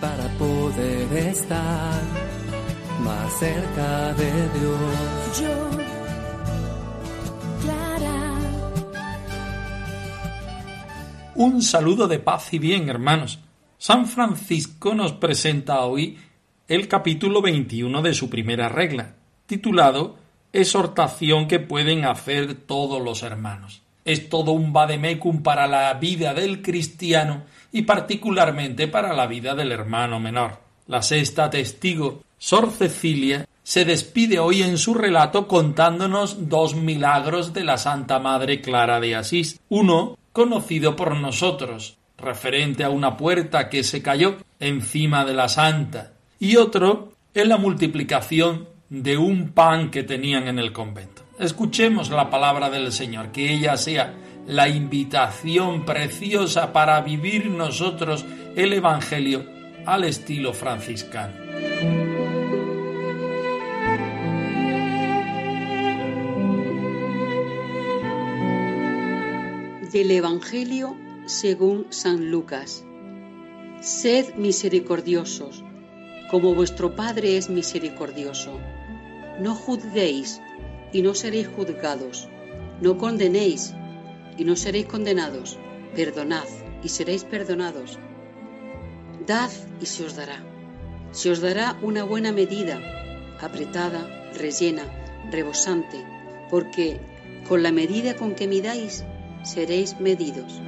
Para poder estar más cerca de Dios. Yo, Clara. Un saludo de paz y bien, hermanos. San Francisco nos presenta hoy el capítulo 21 de su primera regla, titulado Exhortación que pueden hacer todos los hermanos. Es todo un vademecum para la vida del cristiano y particularmente para la vida del hermano menor. La sexta testigo, Sor Cecilia, se despide hoy en su relato contándonos dos milagros de la Santa Madre Clara de Asís. Uno, conocido por nosotros, referente a una puerta que se cayó encima de la santa, y otro en la multiplicación de un pan que tenían en el convento. Escuchemos la palabra del Señor, que ella sea la invitación preciosa para vivir nosotros el Evangelio al estilo franciscano. Del Evangelio según San Lucas. Sed misericordiosos, como vuestro Padre es misericordioso. No juzguéis y no seréis juzgados. No condenéis y no seréis condenados. Perdonad y seréis perdonados. Dad y se os dará. Se os dará una buena medida, apretada, rellena, rebosante, porque con la medida con que midáis, seréis medidos.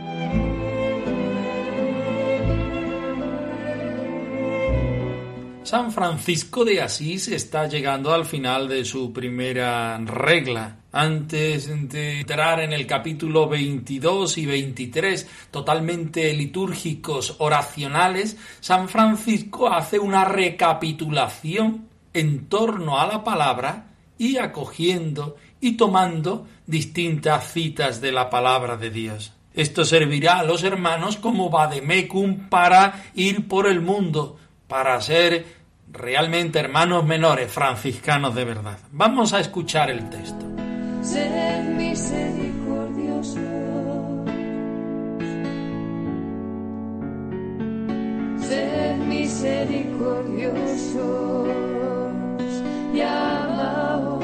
San Francisco de Asís está llegando al final de su primera regla. Antes de entrar en el capítulo 22 y 23, totalmente litúrgicos, oracionales, San Francisco hace una recapitulación en torno a la palabra y acogiendo y tomando distintas citas de la palabra de Dios. Esto servirá a los hermanos como vademecum para ir por el mundo, para ser realmente hermanos menores franciscanos de verdad. Vamos a escuchar el texto. Sed misericordiosos. Sed misericordiosos y amaos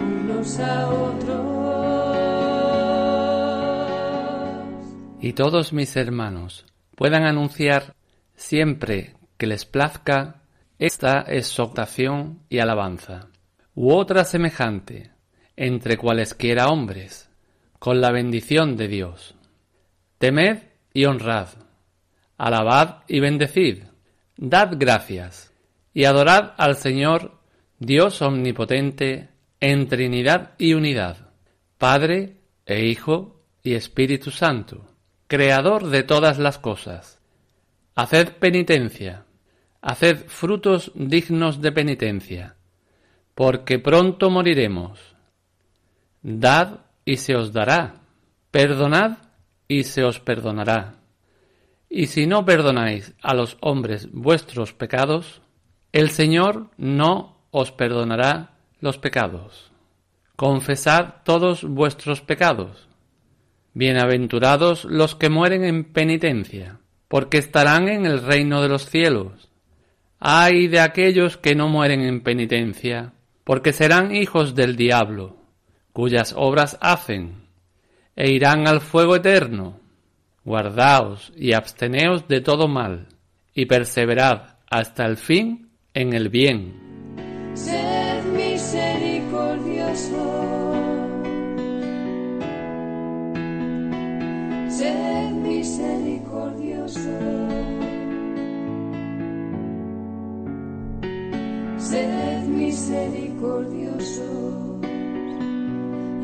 unos a otros. y todos mis hermanos puedan anunciar siempre que les plazca esta exhortación y alabanza, u otra semejante entre cualesquiera hombres, con la bendición de Dios. Temed y honrad, alabad y bendecid, dad gracias, y adorad al Señor Dios omnipotente en Trinidad y unidad, Padre e Hijo y Espíritu Santo, Creador de todas las cosas. Haced penitencia, haced frutos dignos de penitencia, porque pronto moriremos. Dad y se os dará, perdonad y se os perdonará. Y si no perdonáis a los hombres vuestros pecados, el Señor no os perdonará los pecados. Confesad todos vuestros pecados. Bienaventurados los que mueren en penitencia, porque estarán en el reino de los cielos. Ay de aquellos que no mueren en penitencia, porque serán hijos del diablo, cuyas obras hacen, e irán al fuego eterno. Guardaos y absteneos de todo mal, y perseverad hasta el fin en el bien. Sed. Sed misericordiosos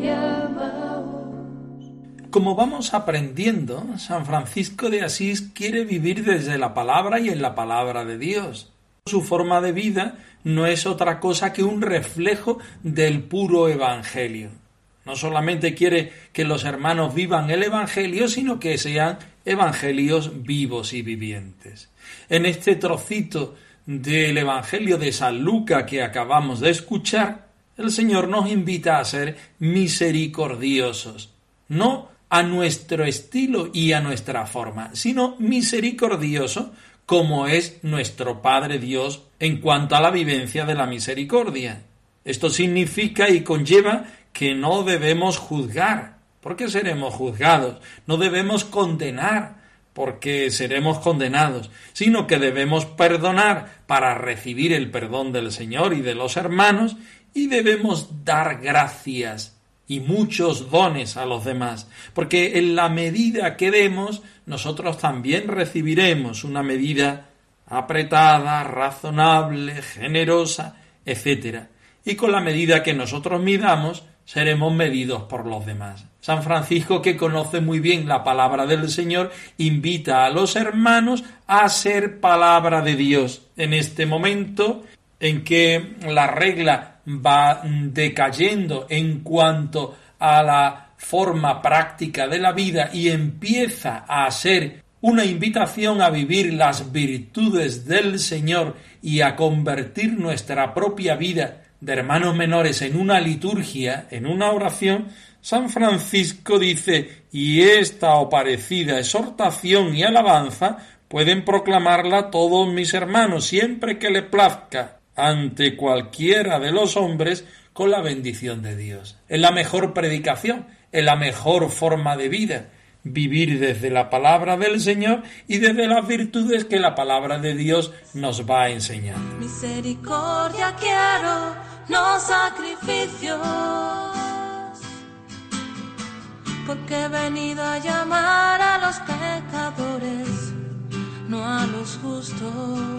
y amaos. Como vamos aprendiendo, San Francisco de Asís quiere vivir desde la palabra y en la palabra de Dios. Su forma de vida no es otra cosa que un reflejo del puro Evangelio. No solamente quiere que los hermanos vivan el Evangelio, sino que sean evangelios vivos y vivientes. En este trocito del Evangelio de San Lucas que acabamos de escuchar, el Señor nos invita a ser misericordiosos, no a nuestro estilo y a nuestra forma, sino misericordioso como es nuestro Padre Dios en cuanto a la vivencia de la misericordia. Esto significa y conlleva que no debemos juzgar, porque seremos juzgados, no debemos condenar, porque seremos condenados, sino que debemos perdonar para recibir el perdón del Señor y de los hermanos, y debemos dar gracias y muchos dones a los demás, porque en la medida que demos, nosotros también recibiremos una medida apretada, razonable, generosa, etc. Y con la medida que nosotros midamos, seremos medidos por los demás. San Francisco, que conoce muy bien la palabra del Señor, invita a los hermanos a ser palabra de Dios. En este momento en que la regla va decayendo en cuanto a la forma práctica de la vida y empieza a ser una invitación a vivir las virtudes del Señor y a convertir nuestra propia vida de hermanos menores en una liturgia, en una oración, San Francisco dice, y esta o parecida exhortación y alabanza pueden proclamarla todos mis hermanos siempre que le plazca ante cualquiera de los hombres con la bendición de Dios. Es la mejor predicación, es la mejor forma de vida, vivir desde la palabra del Señor y desde las virtudes que la palabra de Dios nos va a enseñar. Misericordia quiero, no sacrificios, porque he venido a llamar a los pecadores, no a los justos.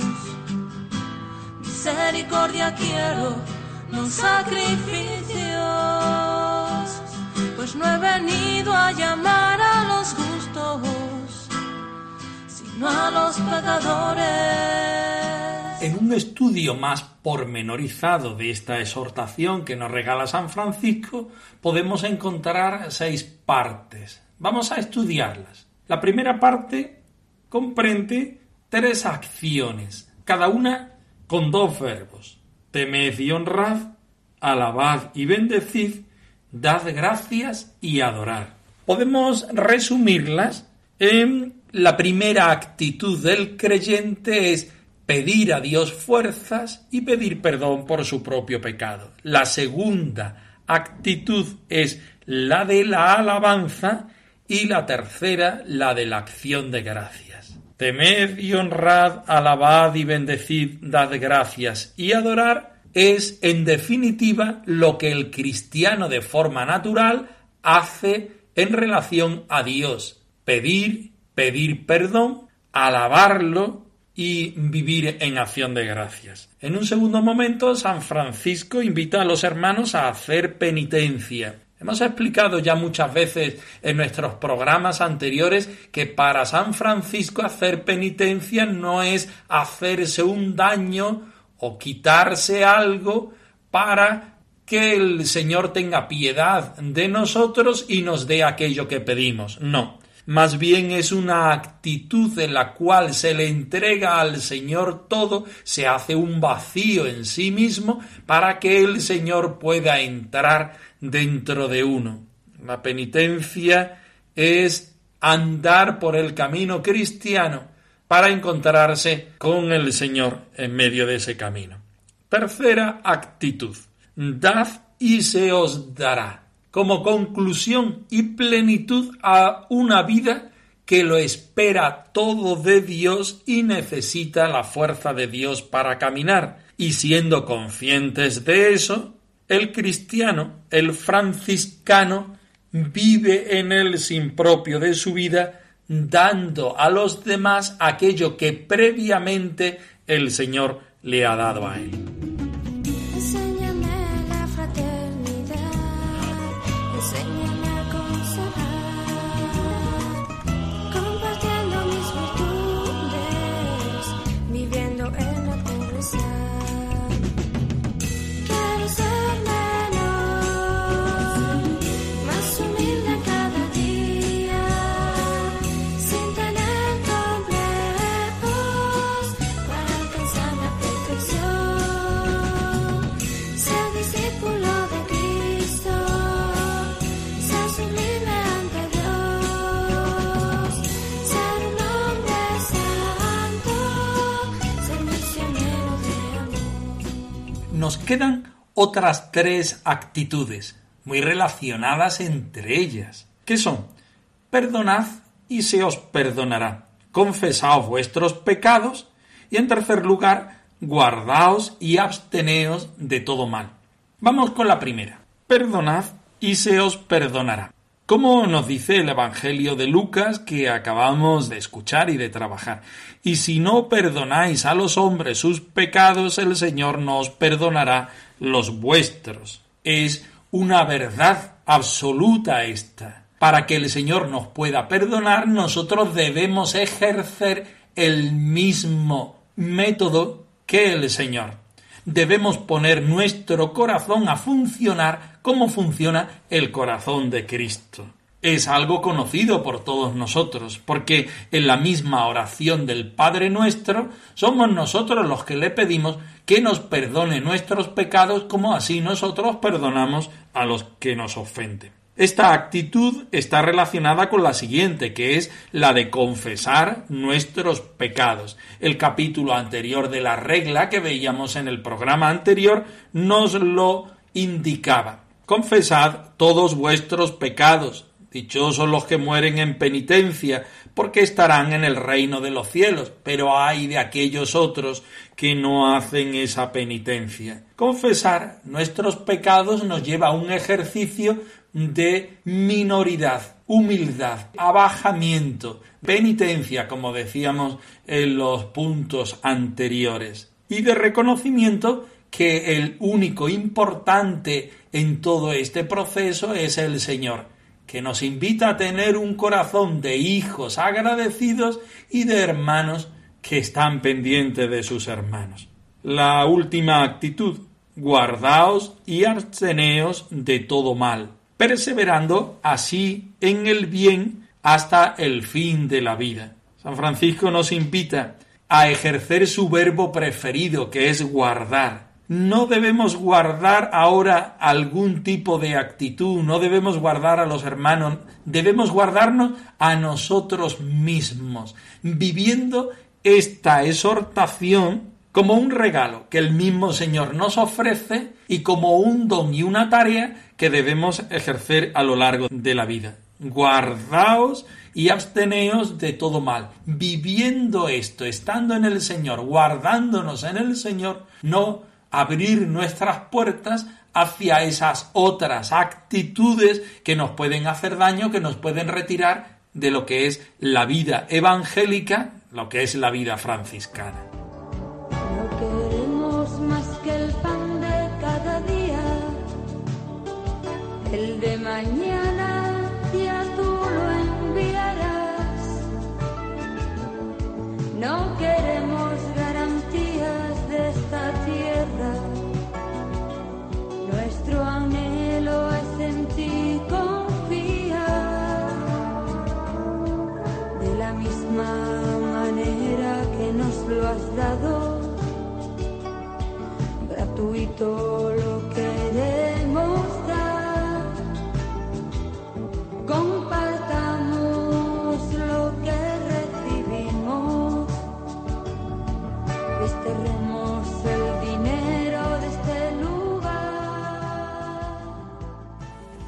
Misericordia quiero, no sacrificios, pues no he venido a llamar a los justos, sino a los pecadores. En un estudio más pormenorizado de esta exhortación que nos regala San Francisco, podemos encontrar seis partes. Vamos a estudiarlas. La primera parte comprende tres acciones, cada una con dos verbos. Temed y honrad, alabad y bendecid, dad gracias y adorar. Podemos resumirlas en la primera actitud del creyente es pedir a Dios fuerzas y pedir perdón por su propio pecado. La segunda actitud es la de la alabanza y la tercera la de la acción de gracia. Temed y honrad, alabad y bendecid, dad gracias y adorar es, en definitiva, lo que el cristiano de forma natural hace en relación a Dios. Pedir, pedir perdón, alabarlo y vivir en acción de gracias. En un segundo momento, San Francisco invita a los hermanos a hacer penitencia. Hemos explicado ya muchas veces en nuestros programas anteriores que para San Francisco hacer penitencia no es hacerse un daño o quitarse algo para que el Señor tenga piedad de nosotros y nos dé aquello que pedimos. No. Más bien es una actitud en la cual se le entrega al Señor todo, se hace un vacío en sí mismo para que el Señor pueda entrar dentro de uno. La penitencia es andar por el camino cristiano para encontrarse con el Señor en medio de ese camino. Tercera actitud. Dad y se os dará. Como conclusión y plenitud a una vida que lo espera todo de Dios y necesita la fuerza de Dios para caminar. Y siendo conscientes de eso, el cristiano, el franciscano, vive en el sin propio de su vida, dando a los demás aquello que previamente el Señor le ha dado a él. Quedan otras tres actitudes muy relacionadas entre ellas, que son perdonad y se os perdonará, confesaos vuestros pecados y en tercer lugar, guardaos y absteneos de todo mal. Vamos con la primera. Perdonad y se os perdonará. Como nos dice el Evangelio de Lucas que acabamos de escuchar y de trabajar. Y si no perdonáis a los hombres sus pecados, el Señor no os perdonará los vuestros. Es una verdad absoluta esta. Para que el Señor nos pueda perdonar, nosotros debemos ejercer el mismo método que el Señor. Debemos poner nuestro corazón a funcionar como funciona el corazón de Cristo. Es algo conocido por todos nosotros, porque en la misma oración del Padre nuestro somos nosotros los que le pedimos que nos perdone nuestros pecados como así nosotros perdonamos a los que nos ofenden. Esta actitud está relacionada con la siguiente, que es la de confesar nuestros pecados. El capítulo anterior de la regla que veíamos en el programa anterior nos lo indicaba. Confesad todos vuestros pecados. Dichosos los que mueren en penitencia, porque estarán en el reino de los cielos. Pero hay de aquellos otros que no hacen esa penitencia. Confesar nuestros pecados nos lleva a un ejercicio de minoridad, humildad, abajamiento, penitencia, como decíamos en los puntos anteriores, y de reconocimiento que el único importante en todo este proceso es el Señor, que nos invita a tener un corazón de hijos agradecidos y de hermanos que están pendientes de sus hermanos. La última actitud, guardaos y absteneos de todo mal perseverando así en el bien hasta el fin de la vida. San Francisco nos invita a ejercer su verbo preferido, que es guardar. No debemos guardar ahora algún tipo de actitud, no debemos guardar a los hermanos, debemos guardarnos a nosotros mismos, viviendo esta exhortación como un regalo que el mismo Señor nos ofrece y como un don y una tarea que debemos ejercer a lo largo de la vida. Guardaos y absteneos de todo mal. Viviendo esto, estando en el Señor, guardándonos en el Señor, no abrir nuestras puertas hacia esas otras actitudes que nos pueden hacer daño, que nos pueden retirar de lo que es la vida evangélica, lo que es la vida franciscana. De mañana ya tú lo enviarás. No queremos garantías de esta tierra. Nuestro anhelo es en ti confiar. De la misma manera que nos lo has dado, gratuito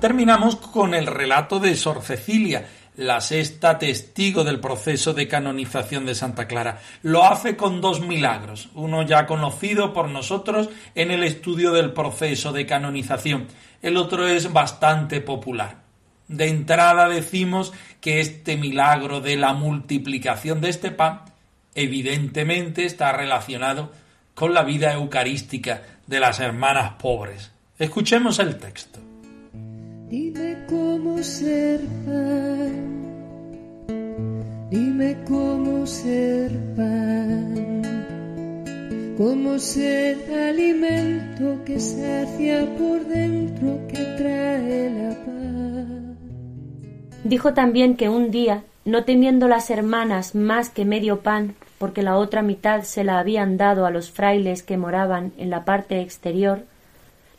terminamos con el relato de Sor Cecilia, la sexta testigo del proceso de canonización de Santa Clara. Lo hace con dos milagros, uno ya conocido por nosotros en el estudio del proceso de canonización, el otro es bastante popular. De entrada decimos que este milagro de la multiplicación de este pan evidentemente está relacionado con la vida eucarística de las hermanas pobres. Escuchemos el texto. Dime cómo ser pan, dime cómo ser pan, cómo ser alimento que sacia por dentro, que trae la paz. Dijo también que un día, no temiendo las hermanas más que medio pan, porque la otra mitad se la habían dado a los frailes que moraban en la parte exterior,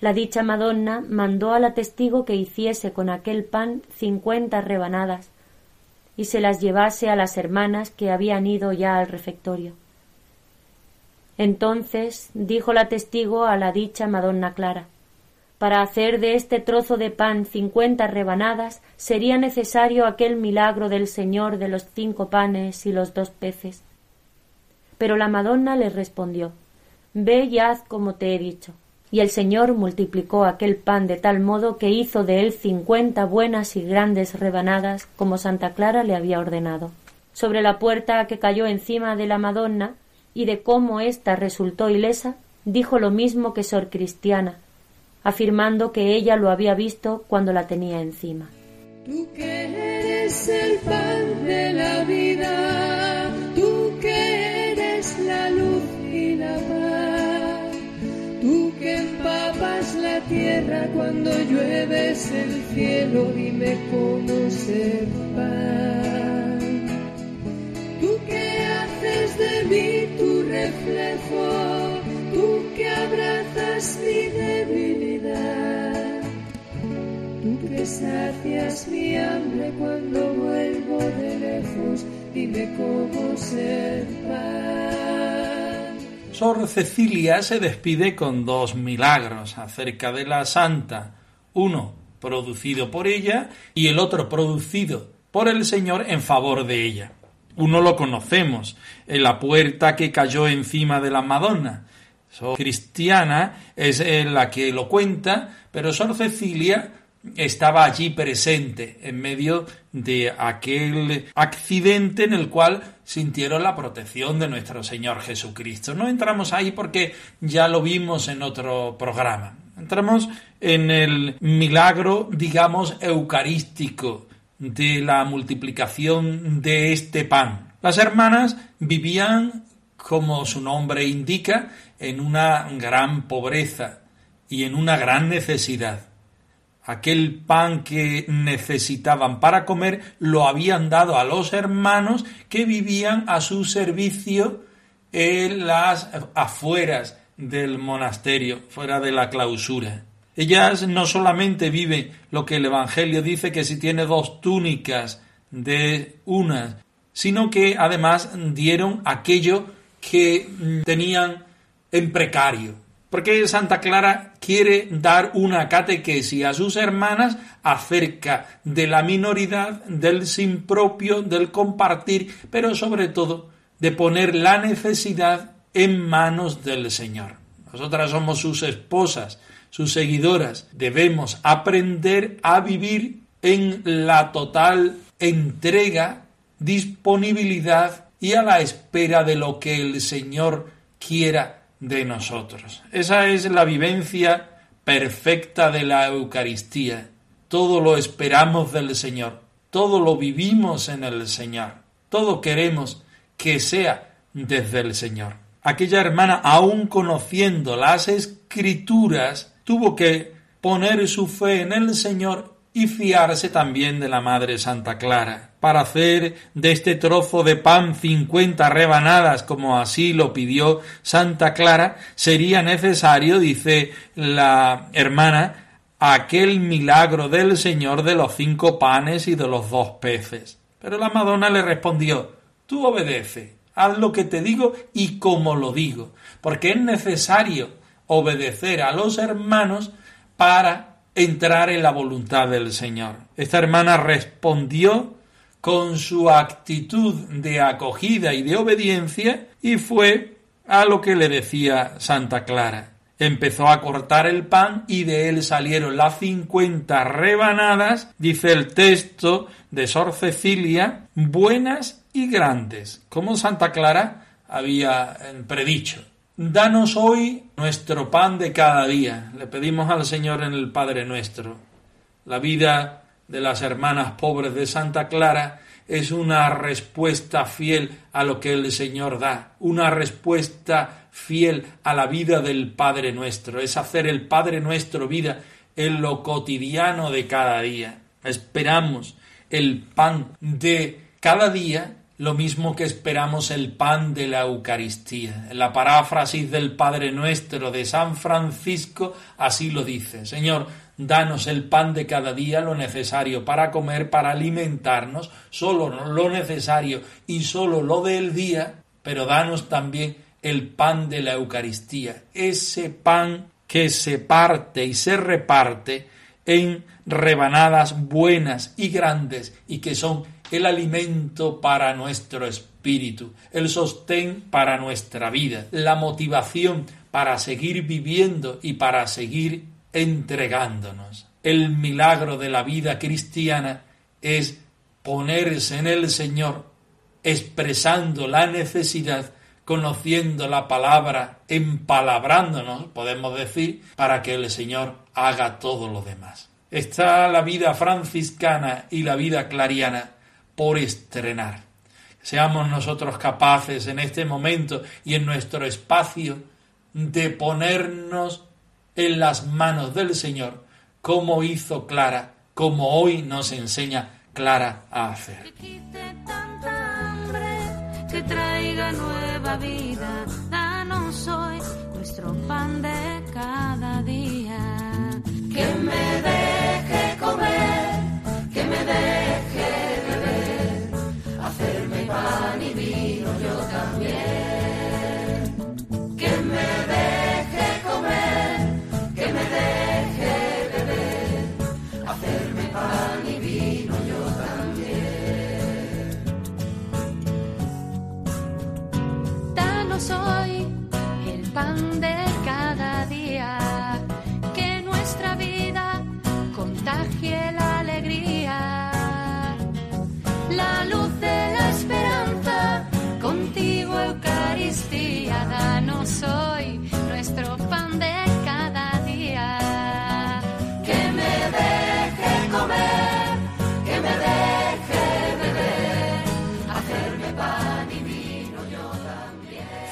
la dicha Madonna mandó a la testigo que hiciese con aquel pan cincuenta rebanadas y se las llevase a las hermanas que habían ido ya al refectorio. Entonces dijo la testigo a la dicha Madonna Clara para hacer de este trozo de pan cincuenta rebanadas sería necesario aquel milagro del Señor de los cinco panes y los dos peces. Pero la Madonna le respondió Ve y haz como te he dicho. Y el Señor multiplicó aquel pan de tal modo que hizo de él cincuenta buenas y grandes rebanadas como Santa Clara le había ordenado. Sobre la puerta que cayó encima de la Madonna y de cómo ésta resultó ilesa, dijo lo mismo que Sor Cristiana, afirmando que ella lo había visto cuando la tenía encima. Cuando llueves el cielo, dime cómo ser pan. Tú que haces de mí tu reflejo, tú que abrazas mi debilidad, tú que sacias mi hambre cuando vuelvo de lejos, dime cómo ser pan. Sor Cecilia se despide con dos milagros acerca de la santa, uno producido por ella y el otro producido por el Señor en favor de ella. Uno lo conocemos, en la puerta que cayó encima de la Madonna, Sor Cristiana es eh, la que lo cuenta, pero Sor Cecilia estaba allí presente en medio de aquel accidente en el cual sintieron la protección de nuestro Señor Jesucristo. No entramos ahí porque ya lo vimos en otro programa. Entramos en el milagro, digamos, eucarístico de la multiplicación de este pan. Las hermanas vivían, como su nombre indica, en una gran pobreza y en una gran necesidad. Aquel pan que necesitaban para comer lo habían dado a los hermanos que vivían a su servicio en las afueras del monasterio, fuera de la clausura. Ellas no solamente viven lo que el Evangelio dice que si tiene dos túnicas de unas, sino que además dieron aquello que tenían en precario. Porque Santa Clara quiere dar una catequesis a sus hermanas acerca de la minoridad, del sin propio, del compartir, pero sobre todo de poner la necesidad en manos del Señor. Nosotras somos sus esposas, sus seguidoras. Debemos aprender a vivir en la total entrega, disponibilidad y a la espera de lo que el Señor quiera de nosotros. Esa es la vivencia perfecta de la Eucaristía. Todo lo esperamos del Señor, todo lo vivimos en el Señor, todo queremos que sea desde el Señor. Aquella hermana, aun conociendo las escrituras, tuvo que poner su fe en el Señor y fiarse también de la Madre Santa Clara. Para hacer de este trozo de pan cincuenta rebanadas, como así lo pidió Santa Clara, sería necesario, dice la hermana, aquel milagro del Señor de los cinco panes y de los dos peces. Pero la Madonna le respondió Tú obedece, haz lo que te digo y como lo digo, porque es necesario obedecer a los hermanos para entrar en la voluntad del Señor. Esta hermana respondió con su actitud de acogida y de obediencia y fue a lo que le decía Santa Clara. Empezó a cortar el pan y de él salieron las cincuenta rebanadas, dice el texto de Sor Cecilia, buenas y grandes, como Santa Clara había predicho. Danos hoy nuestro pan de cada día. Le pedimos al Señor en el Padre nuestro. La vida de las hermanas pobres de Santa Clara es una respuesta fiel a lo que el Señor da, una respuesta fiel a la vida del Padre nuestro, es hacer el Padre nuestro vida en lo cotidiano de cada día. Esperamos el pan de cada día lo mismo que esperamos el pan de la Eucaristía. La paráfrasis del Padre Nuestro de San Francisco así lo dice. Señor, danos el pan de cada día, lo necesario para comer, para alimentarnos, solo lo necesario y solo lo del día, pero danos también el pan de la Eucaristía, ese pan que se parte y se reparte en rebanadas buenas y grandes y que son el alimento para nuestro espíritu, el sostén para nuestra vida, la motivación para seguir viviendo y para seguir entregándonos. El milagro de la vida cristiana es ponerse en el Señor, expresando la necesidad, conociendo la palabra, empalabrándonos, podemos decir, para que el Señor haga todo lo demás. Está la vida franciscana y la vida clariana por estrenar. Seamos nosotros capaces en este momento y en nuestro espacio de ponernos en las manos del Señor, como hizo Clara, como hoy nos enseña Clara a hacer. Que quite tanta hambre, que traiga nueva vida, danos hoy nuestro pan de cada día. Que me deje comer, que me deje también. Danos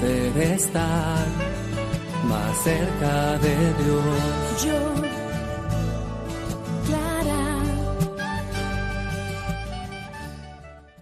poder estar más cerca de Dios.